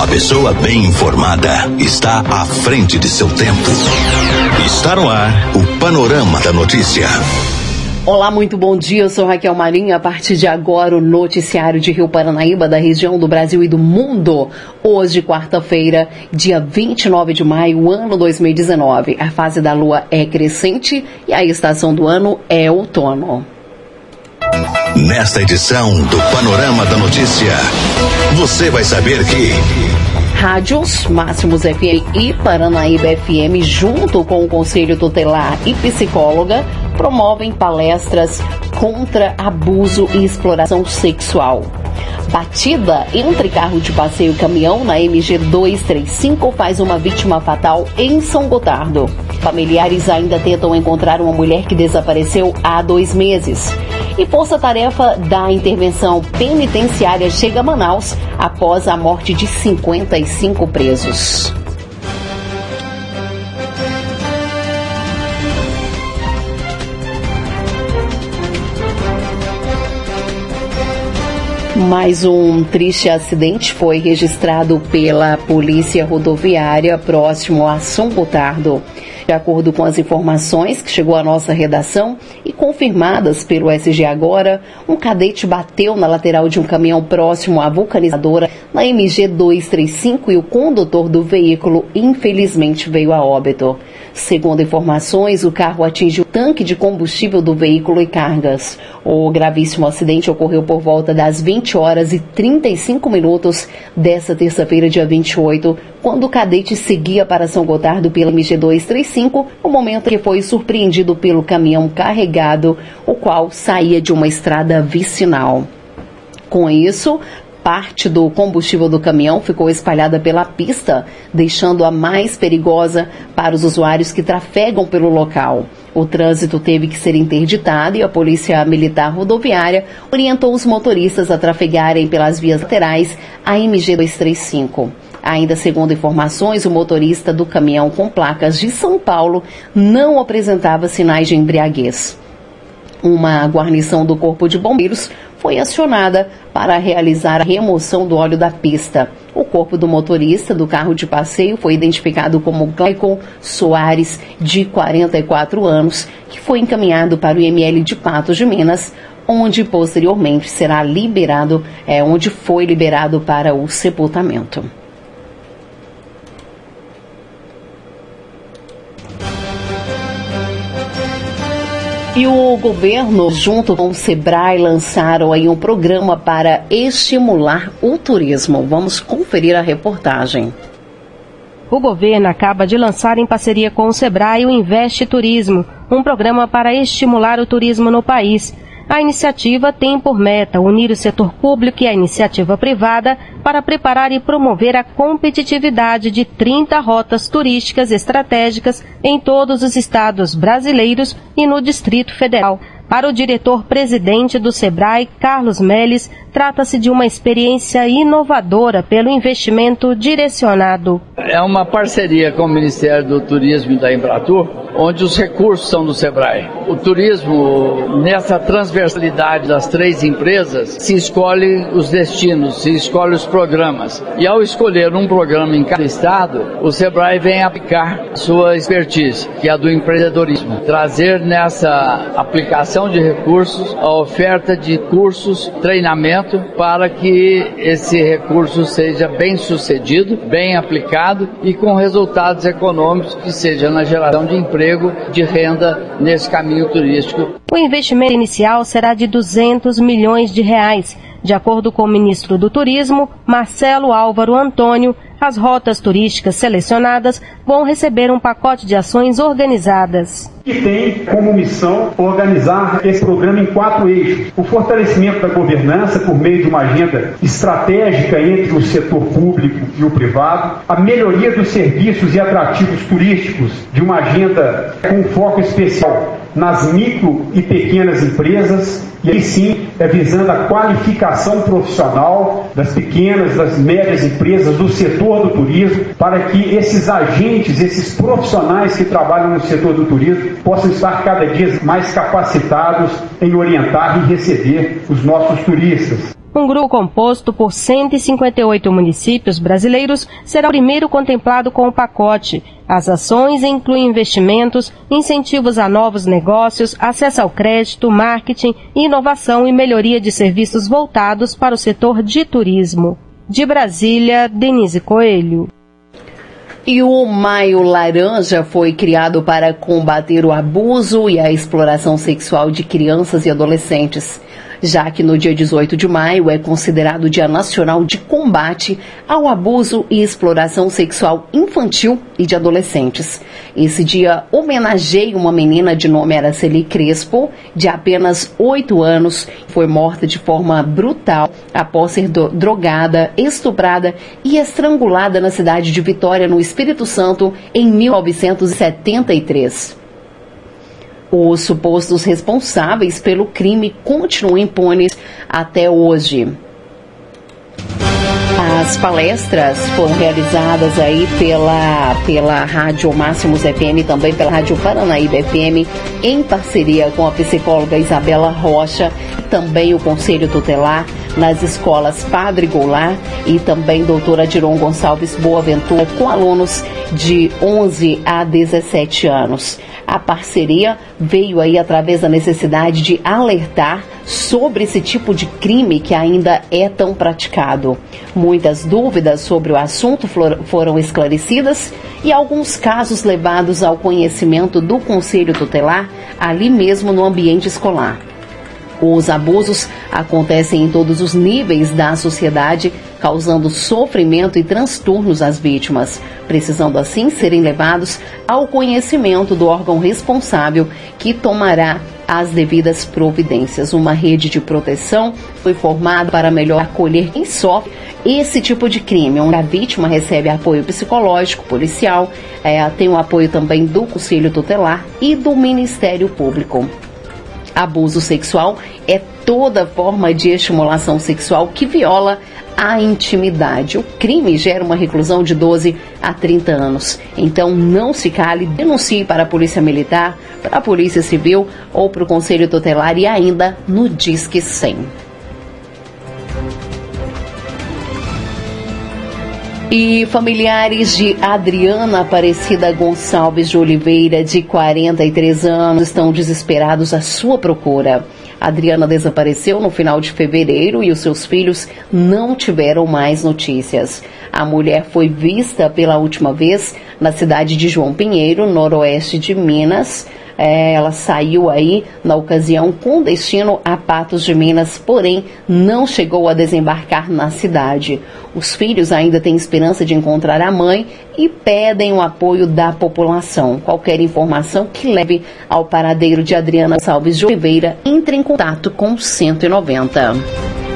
A pessoa bem informada está à frente de seu tempo. Está no ar o Panorama da Notícia. Olá, muito bom dia. Eu sou Raquel Marinho. A partir de agora, o noticiário de Rio Paranaíba, da região do Brasil e do mundo. Hoje, quarta-feira, dia 29 de maio, ano 2019. A fase da lua é crescente e a estação do ano é outono. Nesta edição do Panorama da Notícia, você vai saber que. Rádios Máximos FM e Paranaíba FM, junto com o Conselho Tutelar e Psicóloga, promovem palestras contra abuso e exploração sexual. Batida entre carro de passeio e caminhão na MG 235 faz uma vítima fatal em São Gotardo. Familiares ainda tentam encontrar uma mulher que desapareceu há dois meses. E Força Tarefa da Intervenção Penitenciária chega a Manaus após a morte de 55 presos. Mais um triste acidente foi registrado pela Polícia Rodoviária próximo a São Gotardo. De acordo com as informações que chegou à nossa redação e confirmadas pelo SG Agora, um cadete bateu na lateral de um caminhão próximo à vulcanizadora na MG 235 e o condutor do veículo infelizmente veio a óbito. Segundo informações, o carro atingiu o tanque de combustível do veículo e cargas. O gravíssimo acidente ocorreu por volta das 20 horas e 35 minutos desta terça-feira, dia 28, quando o cadete seguia para São Gotardo pela MG 235, o momento que foi surpreendido pelo caminhão carregado, o qual saía de uma estrada vicinal. Com isso, parte do combustível do caminhão ficou espalhada pela pista, deixando-a mais perigosa para os usuários que trafegam pelo local. O trânsito teve que ser interditado e a Polícia Militar Rodoviária orientou os motoristas a trafegarem pelas vias laterais a MG 235. Ainda segundo informações, o motorista do caminhão com placas de São Paulo não apresentava sinais de embriaguez. Uma guarnição do Corpo de Bombeiros foi acionada para realizar a remoção do óleo da pista. O corpo do motorista do carro de passeio foi identificado como Gleicon Soares, de 44 anos, que foi encaminhado para o IML de Patos de Minas, onde posteriormente será liberado, é, onde foi liberado para o sepultamento. E o governo, junto com o Sebrae, lançaram aí um programa para estimular o turismo. Vamos conferir a reportagem. O governo acaba de lançar em parceria com o Sebrae o Investe Turismo, um programa para estimular o turismo no país. A iniciativa tem por meta unir o setor público e a iniciativa privada para preparar e promover a competitividade de 30 rotas turísticas estratégicas em todos os estados brasileiros e no Distrito Federal. Para o diretor-presidente do SEBRAE, Carlos Meles, trata-se de uma experiência inovadora pelo investimento direcionado. É uma parceria com o Ministério do Turismo e da Embratur, onde os recursos são do SEBRAE. O turismo, nessa transversalidade das três empresas, se escolhe os destinos, se escolhe os programas. E ao escolher um programa em cada estado, o SEBRAE vem aplicar sua expertise, que é a do empreendedorismo. Trazer nessa aplicação de recursos a oferta de cursos, treinamento, para que esse recurso seja bem sucedido, bem aplicado e com resultados econômicos, que seja na geração de emprego, de renda nesse caminho turístico. O investimento inicial será de 200 milhões de reais de acordo com o ministro do Turismo, Marcelo Álvaro Antônio, as rotas turísticas selecionadas vão receber um pacote de ações organizadas. Que tem como missão organizar esse programa em quatro eixos: o fortalecimento da governança por meio de uma agenda estratégica entre o setor público e o privado, a melhoria dos serviços e atrativos turísticos de uma agenda com foco especial nas micro e pequenas empresas, e aí sim é visando a qualificação profissional das pequenas, das médias empresas, do setor do turismo, para que esses agentes, esses profissionais que trabalham no setor do turismo possam estar cada dia mais capacitados em orientar e receber os nossos turistas. Um grupo composto por 158 municípios brasileiros será o primeiro contemplado com o pacote. As ações incluem investimentos, incentivos a novos negócios, acesso ao crédito, marketing, inovação e melhoria de serviços voltados para o setor de turismo. De Brasília, Denise Coelho. E o Maio Laranja foi criado para combater o abuso e a exploração sexual de crianças e adolescentes já que no dia 18 de maio é considerado Dia Nacional de Combate ao Abuso e Exploração Sexual Infantil e de Adolescentes. Esse dia homenageia uma menina de nome Araceli Crespo, de apenas 8 anos, foi morta de forma brutal após ser drogada, estuprada e estrangulada na cidade de Vitória, no Espírito Santo, em 1973. Os supostos responsáveis pelo crime continuam impunes até hoje. As palestras foram realizadas aí pela, pela Rádio Máximos FM também pela Rádio Paranaíba FM, em parceria com a psicóloga Isabela Rocha também o Conselho Tutelar nas escolas Padre Goulart e também doutora Diron Gonçalves Boaventura, com alunos de 11 a 17 anos. A parceria veio aí através da necessidade de alertar sobre esse tipo de crime que ainda é tão praticado. Muitas dúvidas sobre o assunto foram esclarecidas e alguns casos levados ao conhecimento do Conselho Tutelar ali mesmo no ambiente escolar. Os abusos acontecem em todos os níveis da sociedade, causando sofrimento e transtornos às vítimas, precisando assim serem levados ao conhecimento do órgão responsável que tomará as devidas providências. Uma rede de proteção foi formada para melhor acolher quem sofre esse tipo de crime, onde a vítima recebe apoio psicológico, policial, é, tem o apoio também do Conselho Tutelar e do Ministério Público. Abuso sexual é toda forma de estimulação sexual que viola a intimidade. O crime gera uma reclusão de 12 a 30 anos. Então não se cale, denuncie para a Polícia Militar, para a Polícia Civil ou para o Conselho Tutelar e ainda no Disque 100. E familiares de Adriana Aparecida Gonçalves de Oliveira, de 43 anos, estão desesperados à sua procura. Adriana desapareceu no final de fevereiro e os seus filhos não tiveram mais notícias. A mulher foi vista pela última vez na cidade de João Pinheiro, noroeste de Minas, é, ela saiu aí na ocasião com destino a Patos de Minas, porém não chegou a desembarcar na cidade. Os filhos ainda têm esperança de encontrar a mãe e pedem o apoio da população. Qualquer informação que leve ao paradeiro de Adriana Salves de Oliveira, entre em contato com 190.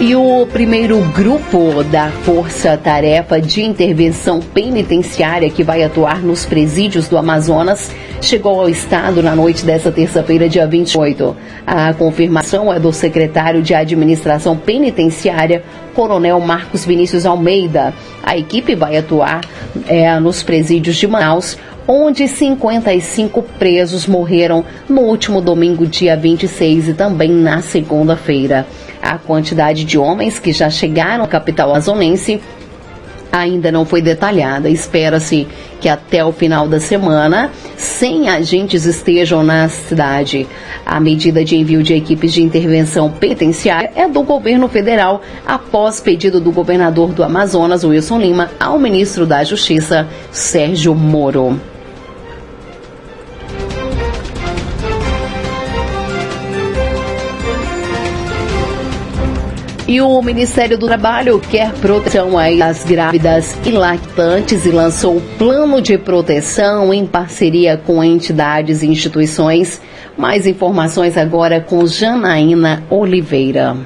E o primeiro grupo da Força Tarefa de Intervenção Penitenciária que vai atuar nos presídios do Amazonas chegou ao estado na noite desta terça-feira, dia 28. A confirmação é do secretário de Administração Penitenciária, Coronel Marcos Vinícius Almeida. A equipe vai atuar é, nos presídios de Manaus, onde 55 presos morreram no último domingo, dia 26, e também na segunda-feira. A quantidade de homens que já chegaram à capital amazonense ainda não foi detalhada. Espera-se que até o final da semana 100 agentes estejam na cidade. A medida de envio de equipes de intervenção penitenciária é do governo federal, após pedido do governador do Amazonas, Wilson Lima, ao ministro da Justiça, Sérgio Moro. E o Ministério do Trabalho quer proteção às grávidas e lactantes e lançou o plano de proteção em parceria com entidades e instituições. Mais informações agora com Janaína Oliveira.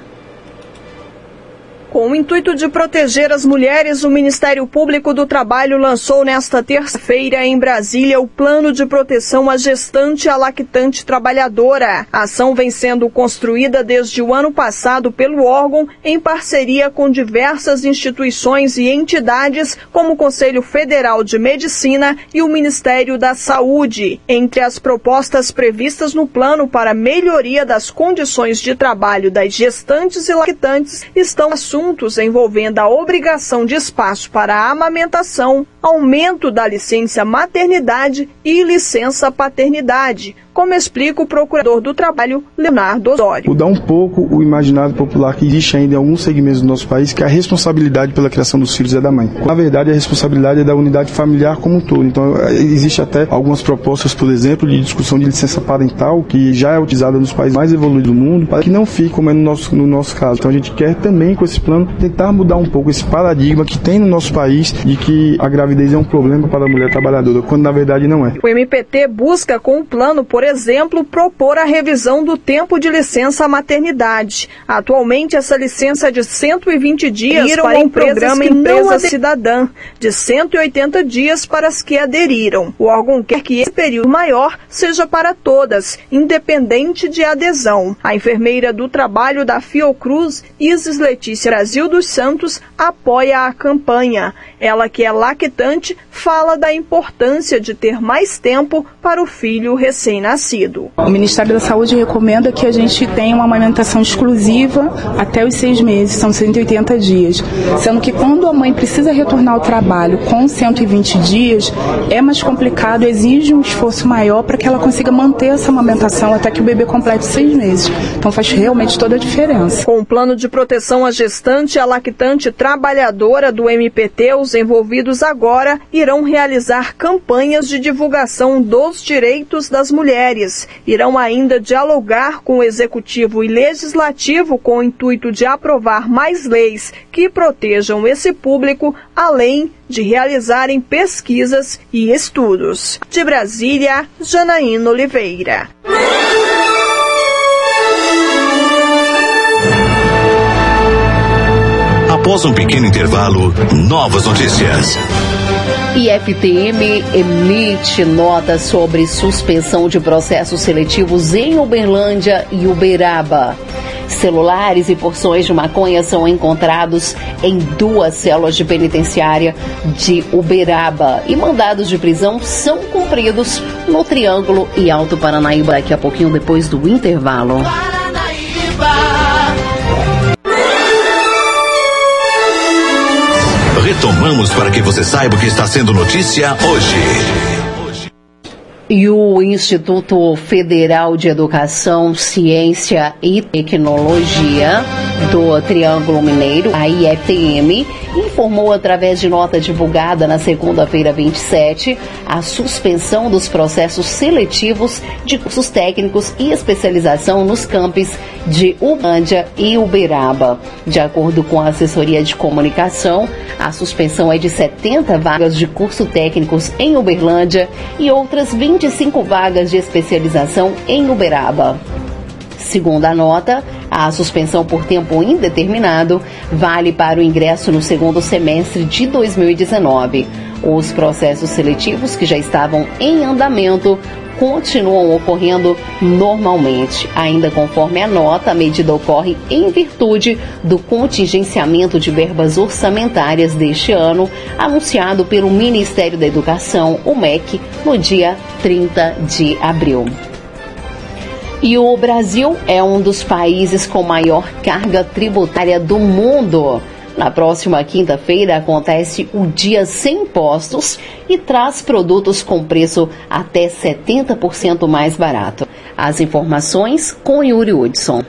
Com o intuito de proteger as mulheres, o Ministério Público do Trabalho lançou nesta terça-feira em Brasília o Plano de Proteção à Gestante e à Lactante Trabalhadora. A ação vem sendo construída desde o ano passado pelo órgão em parceria com diversas instituições e entidades, como o Conselho Federal de Medicina e o Ministério da Saúde. Entre as propostas previstas no plano para melhoria das condições de trabalho das gestantes e lactantes estão assuntos assuntos envolvendo a obrigação de espaço para a amamentação, aumento da licença maternidade e licença paternidade, como explica o procurador do trabalho, Leonardo Osório. Mudar um pouco o imaginário popular que existe ainda em alguns segmentos do nosso país, que a responsabilidade pela criação dos filhos é da mãe. Na verdade, a responsabilidade é da unidade familiar como um todo. Então, existe até algumas propostas, por exemplo, de discussão de licença parental, que já é utilizada nos países mais evoluídos do mundo, para que não fique como é no nosso, no nosso caso. Então, a gente quer também, com esse plano, tentar mudar um pouco esse paradigma que tem no nosso país de que a gravidez é um problema para a mulher trabalhadora, quando na verdade não é. O MPT busca, com o plano, por exemplo, propor a revisão do tempo de licença maternidade. Atualmente, essa licença é de 120 dias para um programa Empresa Cidadã, de 180 dias para as que aderiram. O órgão quer que esse período maior seja para todas, independente de adesão. A enfermeira do trabalho da Fiocruz, Isis Letícia Brasil dos Santos, apoia a campanha. Ela que é lactante fala da importância de ter mais tempo para o filho recém-nascido. O Ministério da Saúde recomenda que a gente tenha uma amamentação exclusiva até os seis meses, são 180 dias. Sendo que quando a mãe precisa retornar ao trabalho com 120 dias, é mais complicado, exige um esforço maior para que ela consiga manter essa amamentação até que o bebê complete seis meses. Então faz realmente toda a diferença. Com o plano de proteção à gestante e à lactante trabalhadora do MPT, os envolvidos agora irão realizar campanhas de divulgação dos direitos das mulheres. Irão ainda dialogar com o executivo e legislativo com o intuito de aprovar mais leis que protejam esse público, além de realizarem pesquisas e estudos. De Brasília, Janaína Oliveira. Após um pequeno intervalo, novas notícias. IFTM emite nota sobre suspensão de processos seletivos em Uberlândia e Uberaba. Celulares e porções de maconha são encontrados em duas células de penitenciária de Uberaba e mandados de prisão são cumpridos no Triângulo e Alto Paranaíba daqui a pouquinho depois do intervalo. Retomamos para que você saiba o que está sendo notícia hoje. E o Instituto Federal de Educação, Ciência e Tecnologia do Triângulo Mineiro, a IFTM, informou através de nota divulgada na segunda-feira 27 a suspensão dos processos seletivos de cursos técnicos e especialização nos campos de Ubândia e Uberaba. De acordo com a assessoria de comunicação, a suspensão é de 70 vagas de curso técnicos em Uberlândia e outras 25 vagas de especialização em Uberaba. Segundo a nota, a suspensão por tempo indeterminado vale para o ingresso no segundo semestre de 2019. Os processos seletivos que já estavam em andamento continuam ocorrendo normalmente. Ainda conforme a nota, a medida ocorre em virtude do contingenciamento de verbas orçamentárias deste ano, anunciado pelo Ministério da Educação, o MEC, no dia 30 de abril. E o Brasil é um dos países com maior carga tributária do mundo. Na próxima quinta-feira acontece o Dia Sem Impostos e traz produtos com preço até 70% mais barato. As informações com Yuri Hudson.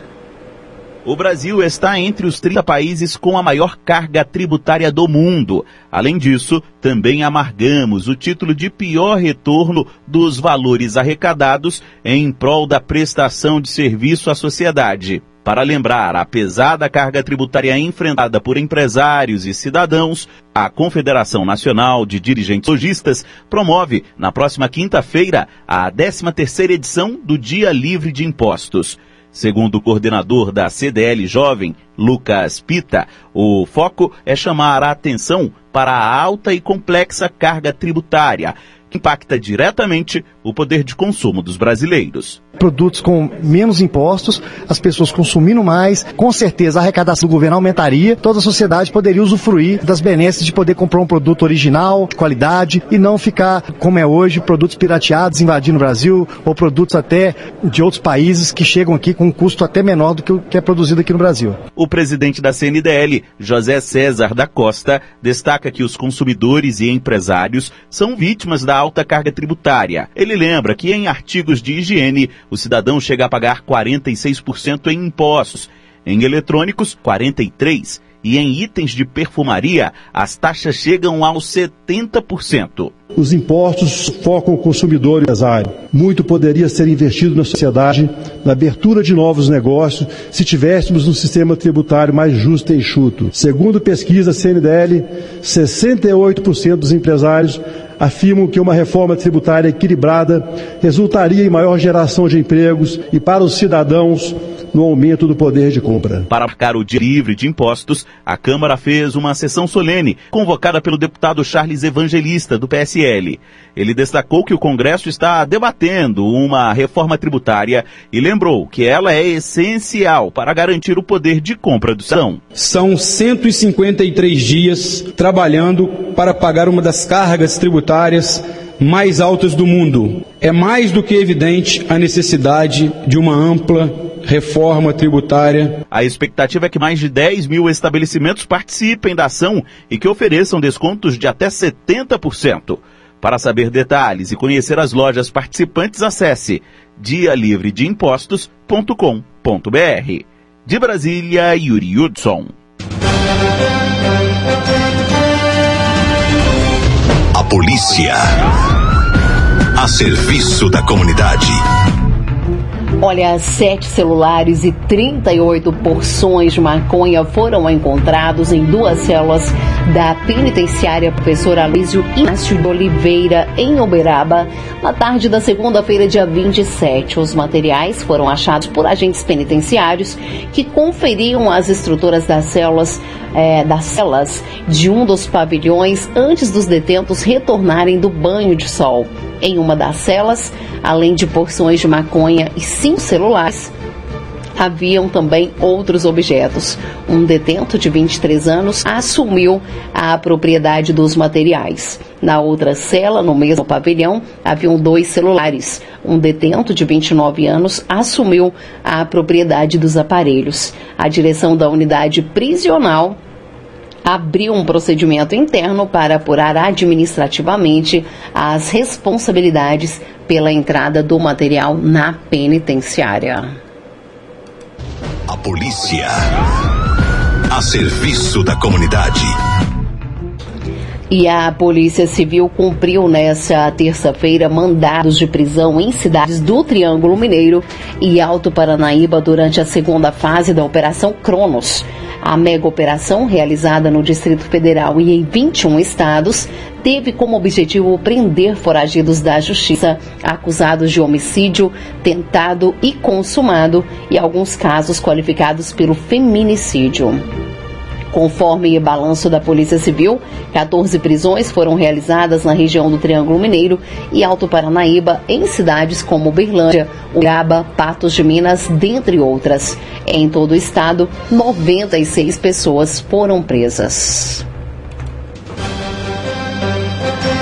O Brasil está entre os 30 países com a maior carga tributária do mundo. Além disso, também amargamos o título de pior retorno dos valores arrecadados em prol da prestação de serviço à sociedade. Para lembrar a pesada carga tributária enfrentada por empresários e cidadãos, a Confederação Nacional de Dirigentes Logistas promove, na próxima quinta-feira, a 13ª edição do Dia Livre de Impostos. Segundo o coordenador da CDL Jovem, Lucas Pita, o foco é chamar a atenção para a alta e complexa carga tributária, que impacta diretamente o poder de consumo dos brasileiros produtos com menos impostos, as pessoas consumindo mais, com certeza a arrecadação do governo aumentaria, toda a sociedade poderia usufruir das benesses de poder comprar um produto original, de qualidade, e não ficar, como é hoje, produtos pirateados invadindo o Brasil, ou produtos até de outros países que chegam aqui com um custo até menor do que o que é produzido aqui no Brasil. O presidente da CNDL, José César da Costa, destaca que os consumidores e empresários são vítimas da alta carga tributária. Ele lembra que em artigos de higiene, o cidadão chega a pagar 46% em impostos, em eletrônicos, 43%, e em itens de perfumaria, as taxas chegam aos 70%. Os impostos focam o consumidor e o empresário. Muito poderia ser investido na sociedade, na abertura de novos negócios, se tivéssemos um sistema tributário mais justo e enxuto. Segundo pesquisa CNDL, 68% dos empresários afirmam que uma reforma tributária equilibrada resultaria em maior geração de empregos e para os cidadãos no aumento do poder de compra. Para marcar o dia livre de impostos, a Câmara fez uma sessão solene, convocada pelo deputado Charles Evangelista, do PSL. Ele destacou que o Congresso está debatendo uma reforma tributária e lembrou que ela é essencial para garantir o poder de compra do cidadão. São 153 dias trabalhando para pagar uma das cargas tributárias mais altas do mundo. É mais do que evidente a necessidade de uma ampla reforma tributária. A expectativa é que mais de 10 mil estabelecimentos participem da ação e que ofereçam descontos de até 70%. Para saber detalhes e conhecer as lojas participantes, acesse dialivredeimpostos.com.br. De Brasília, Yuri Hudson. A polícia. A serviço da comunidade. Olha, sete celulares e 38 porções de maconha foram encontrados em duas células da penitenciária professor Alísio Inácio de Oliveira, em Uberaba, na tarde da segunda-feira, dia 27. Os materiais foram achados por agentes penitenciários que conferiam as estruturas das células é, das celas de um dos pavilhões antes dos detentos retornarem do banho de sol. Em uma das celas, além de porções de maconha e cinco celulares, haviam também outros objetos. Um detento de 23 anos assumiu a propriedade dos materiais. Na outra cela, no mesmo pavilhão, haviam dois celulares. Um detento de 29 anos assumiu a propriedade dos aparelhos. A direção da unidade prisional abriu um procedimento interno para apurar administrativamente as responsabilidades pela entrada do material na penitenciária. A polícia. A serviço da comunidade. E a Polícia Civil cumpriu nesta terça-feira mandados de prisão em cidades do Triângulo Mineiro e Alto Paranaíba durante a segunda fase da Operação Cronos. A mega operação, realizada no Distrito Federal e em 21 estados, teve como objetivo prender foragidos da justiça acusados de homicídio tentado e consumado e alguns casos qualificados pelo feminicídio. Conforme balanço da Polícia Civil, 14 prisões foram realizadas na região do Triângulo Mineiro e Alto Paranaíba, em cidades como Berlândia, Uraba, Patos de Minas, dentre outras. Em todo o estado, 96 pessoas foram presas.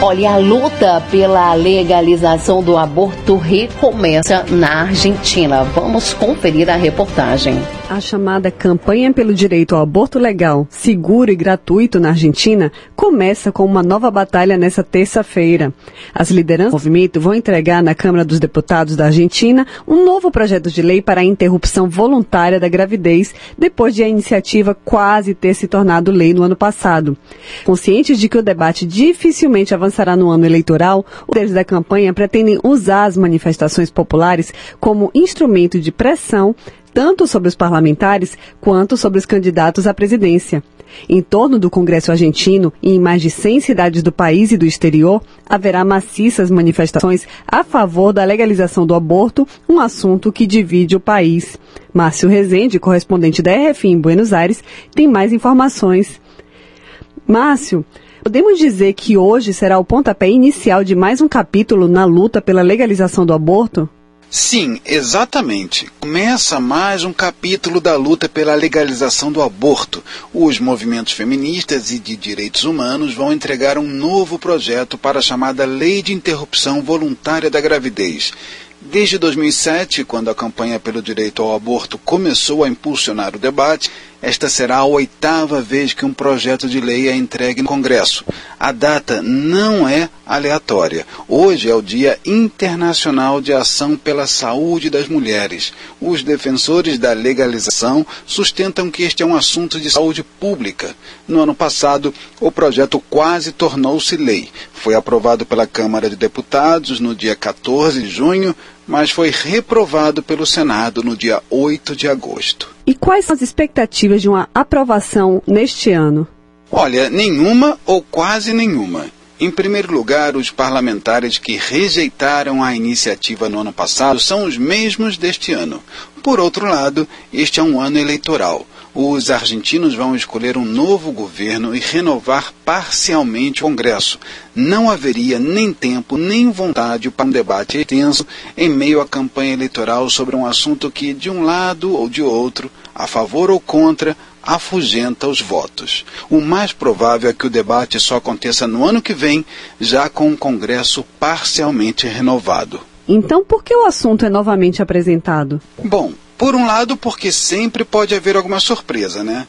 Olha, a luta pela legalização do aborto recomeça na Argentina. Vamos conferir a reportagem. A chamada Campanha pelo Direito ao Aborto Legal, Seguro e Gratuito na Argentina começa com uma nova batalha nesta terça-feira. As lideranças do movimento vão entregar na Câmara dos Deputados da Argentina um novo projeto de lei para a interrupção voluntária da gravidez, depois de a iniciativa quase ter se tornado lei no ano passado. Conscientes de que o debate dificilmente avançará no ano eleitoral, os líderes da campanha pretendem usar as manifestações populares como instrumento de pressão tanto sobre os parlamentares quanto sobre os candidatos à presidência. Em torno do Congresso argentino e em mais de 100 cidades do país e do exterior, haverá maciças manifestações a favor da legalização do aborto, um assunto que divide o país. Márcio Rezende, correspondente da RFI em Buenos Aires, tem mais informações. Márcio, podemos dizer que hoje será o pontapé inicial de mais um capítulo na luta pela legalização do aborto? Sim, exatamente. Começa mais um capítulo da luta pela legalização do aborto. Os movimentos feministas e de direitos humanos vão entregar um novo projeto para a chamada Lei de Interrupção Voluntária da Gravidez. Desde 2007, quando a campanha pelo direito ao aborto começou a impulsionar o debate, esta será a oitava vez que um projeto de lei é entregue no Congresso. A data não é aleatória. Hoje é o Dia Internacional de Ação pela Saúde das Mulheres. Os defensores da legalização sustentam que este é um assunto de saúde pública. No ano passado, o projeto quase tornou-se lei. Foi aprovado pela Câmara de Deputados no dia 14 de junho, mas foi reprovado pelo Senado no dia 8 de agosto. E quais são as expectativas de uma aprovação neste ano? Olha, nenhuma ou quase nenhuma. Em primeiro lugar, os parlamentares que rejeitaram a iniciativa no ano passado são os mesmos deste ano. Por outro lado, este é um ano eleitoral. Os argentinos vão escolher um novo governo e renovar parcialmente o Congresso. Não haveria nem tempo nem vontade para um debate extenso em meio à campanha eleitoral sobre um assunto que, de um lado ou de outro, a favor ou contra, afugenta os votos. O mais provável é que o debate só aconteça no ano que vem, já com o Congresso parcialmente renovado. Então, por que o assunto é novamente apresentado? Bom, por um lado, porque sempre pode haver alguma surpresa, né?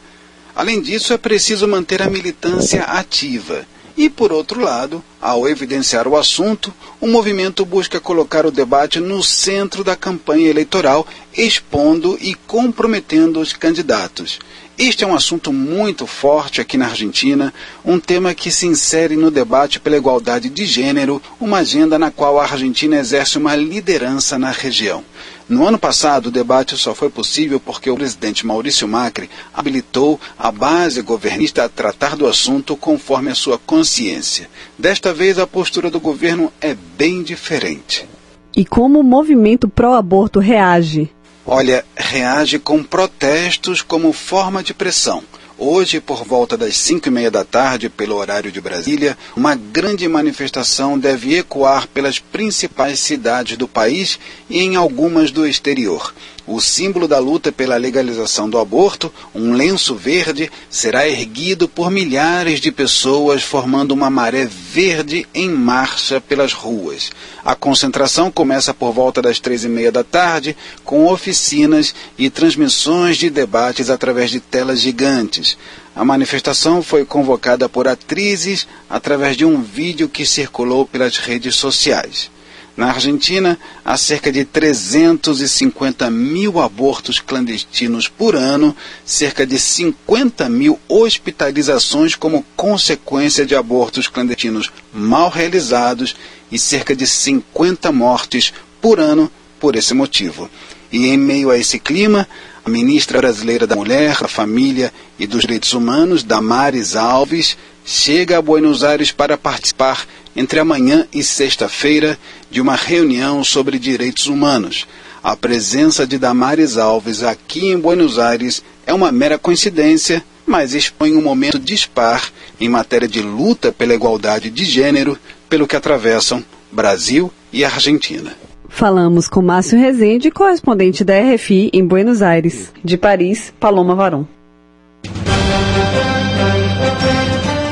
Além disso, é preciso manter a militância ativa. E, por outro lado, ao evidenciar o assunto, o movimento busca colocar o debate no centro da campanha eleitoral, expondo e comprometendo os candidatos. Este é um assunto muito forte aqui na Argentina, um tema que se insere no debate pela igualdade de gênero, uma agenda na qual a Argentina exerce uma liderança na região. No ano passado, o debate só foi possível porque o presidente Maurício Macri habilitou a base governista a tratar do assunto conforme a sua consciência. Desta vez, a postura do governo é bem diferente. E como o movimento pró-aborto reage? Olha, reage com protestos como forma de pressão. Hoje, por volta das cinco e meia da tarde, pelo horário de Brasília, uma grande manifestação deve ecoar pelas principais cidades do país e em algumas do exterior. O símbolo da luta pela legalização do aborto, um lenço verde, será erguido por milhares de pessoas, formando uma maré verde em marcha pelas ruas. A concentração começa por volta das três e meia da tarde, com oficinas e transmissões de debates através de telas gigantes. A manifestação foi convocada por atrizes através de um vídeo que circulou pelas redes sociais. Na Argentina, há cerca de 350 mil abortos clandestinos por ano, cerca de 50 mil hospitalizações como consequência de abortos clandestinos mal realizados e cerca de 50 mortes por ano por esse motivo. E em meio a esse clima, a ministra brasileira da Mulher, da Família e dos Direitos Humanos, Damares Alves, chega a Buenos Aires para participar entre amanhã e sexta-feira de uma reunião sobre direitos humanos. A presença de Damares Alves aqui em Buenos Aires é uma mera coincidência, mas expõe um momento dispar em matéria de luta pela igualdade de gênero, pelo que atravessam Brasil e Argentina. Falamos com Márcio Rezende, correspondente da RFI em Buenos Aires. De Paris, Paloma Varon.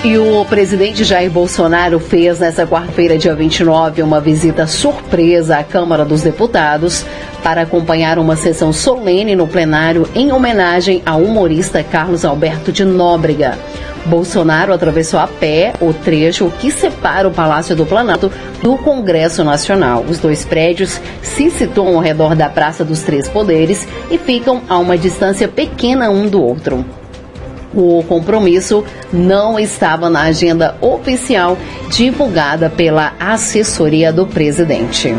E o presidente Jair Bolsonaro fez nesta quarta-feira, dia 29, uma visita surpresa à Câmara dos Deputados para acompanhar uma sessão solene no plenário em homenagem ao humorista Carlos Alberto de Nóbrega. Bolsonaro atravessou a pé o trecho que separa o Palácio do Planalto do Congresso Nacional. Os dois prédios se situam ao redor da Praça dos Três Poderes e ficam a uma distância pequena um do outro. O compromisso não estava na agenda oficial divulgada pela assessoria do presidente.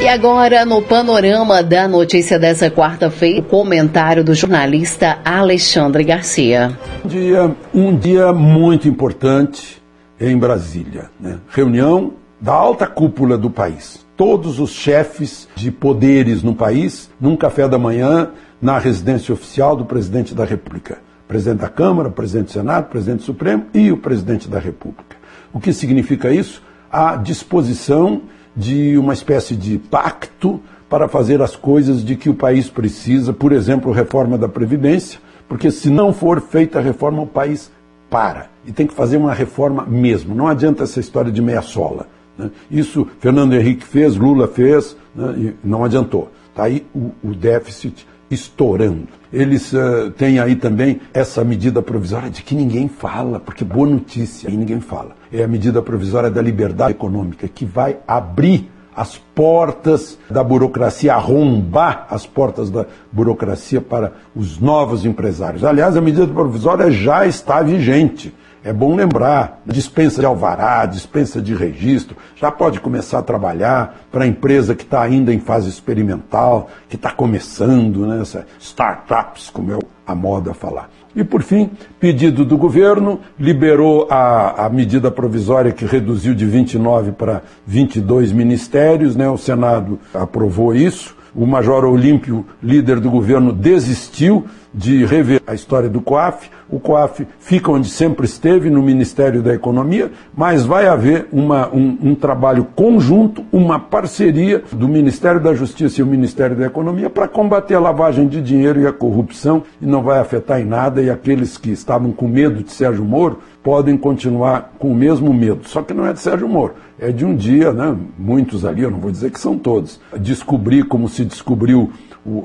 E agora, no panorama da notícia dessa quarta-feira, o comentário do jornalista Alexandre Garcia. Um dia, um dia muito importante em Brasília. Né? Reunião da alta cúpula do país. Todos os chefes de poderes no país, num café da manhã, na residência oficial do presidente da República. Presidente da Câmara, presidente do Senado, presidente do Supremo e o presidente da República. O que significa isso? A disposição de uma espécie de pacto para fazer as coisas de que o país precisa, por exemplo, reforma da Previdência, porque se não for feita a reforma, o país para. E tem que fazer uma reforma mesmo. Não adianta essa história de meia sola. Né? Isso Fernando Henrique fez, Lula fez, né? e não adiantou. Está aí o, o déficit estourando. Eles uh, têm aí também essa medida provisória de que ninguém fala, porque boa notícia, aí ninguém fala. É a medida provisória da liberdade econômica, que vai abrir as portas da burocracia, arrombar as portas da burocracia para os novos empresários. Aliás, a medida provisória já está vigente. É bom lembrar, dispensa de alvará, dispensa de registro, já pode começar a trabalhar para a empresa que está ainda em fase experimental, que está começando, né, startups, como é a moda falar. E por fim, pedido do governo, liberou a, a medida provisória que reduziu de 29 para 22 ministérios, né, o Senado aprovou isso. O Major Olímpio, líder do governo, desistiu de rever a história do COAF. O COAF fica onde sempre esteve, no Ministério da Economia, mas vai haver uma, um, um, trabalho conjunto, uma parceria do Ministério da Justiça e o Ministério da Economia para combater a lavagem de dinheiro e a corrupção, e não vai afetar em nada, e aqueles que estavam com medo de Sérgio Moro podem continuar com o mesmo medo. Só que não é de Sérgio Moro, é de um dia, né, muitos ali, eu não vou dizer que são todos, descobrir como se descobriu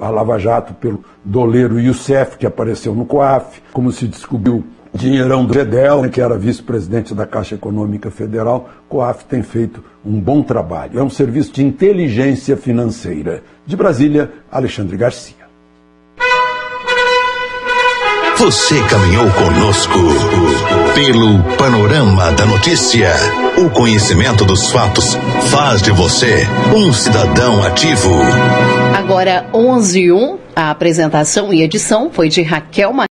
a Lava Jato pelo doleiro Youssef, que apareceu no COAF, como se descobriu Dinheirão do Gedel, que era vice-presidente da Caixa Econômica Federal, COAF tem feito um bom trabalho. É um serviço de inteligência financeira. De Brasília, Alexandre Garcia. Você caminhou conosco pelo panorama da notícia. O conhecimento dos fatos faz de você um cidadão ativo. Agora 11 e 1, a apresentação e edição foi de Raquel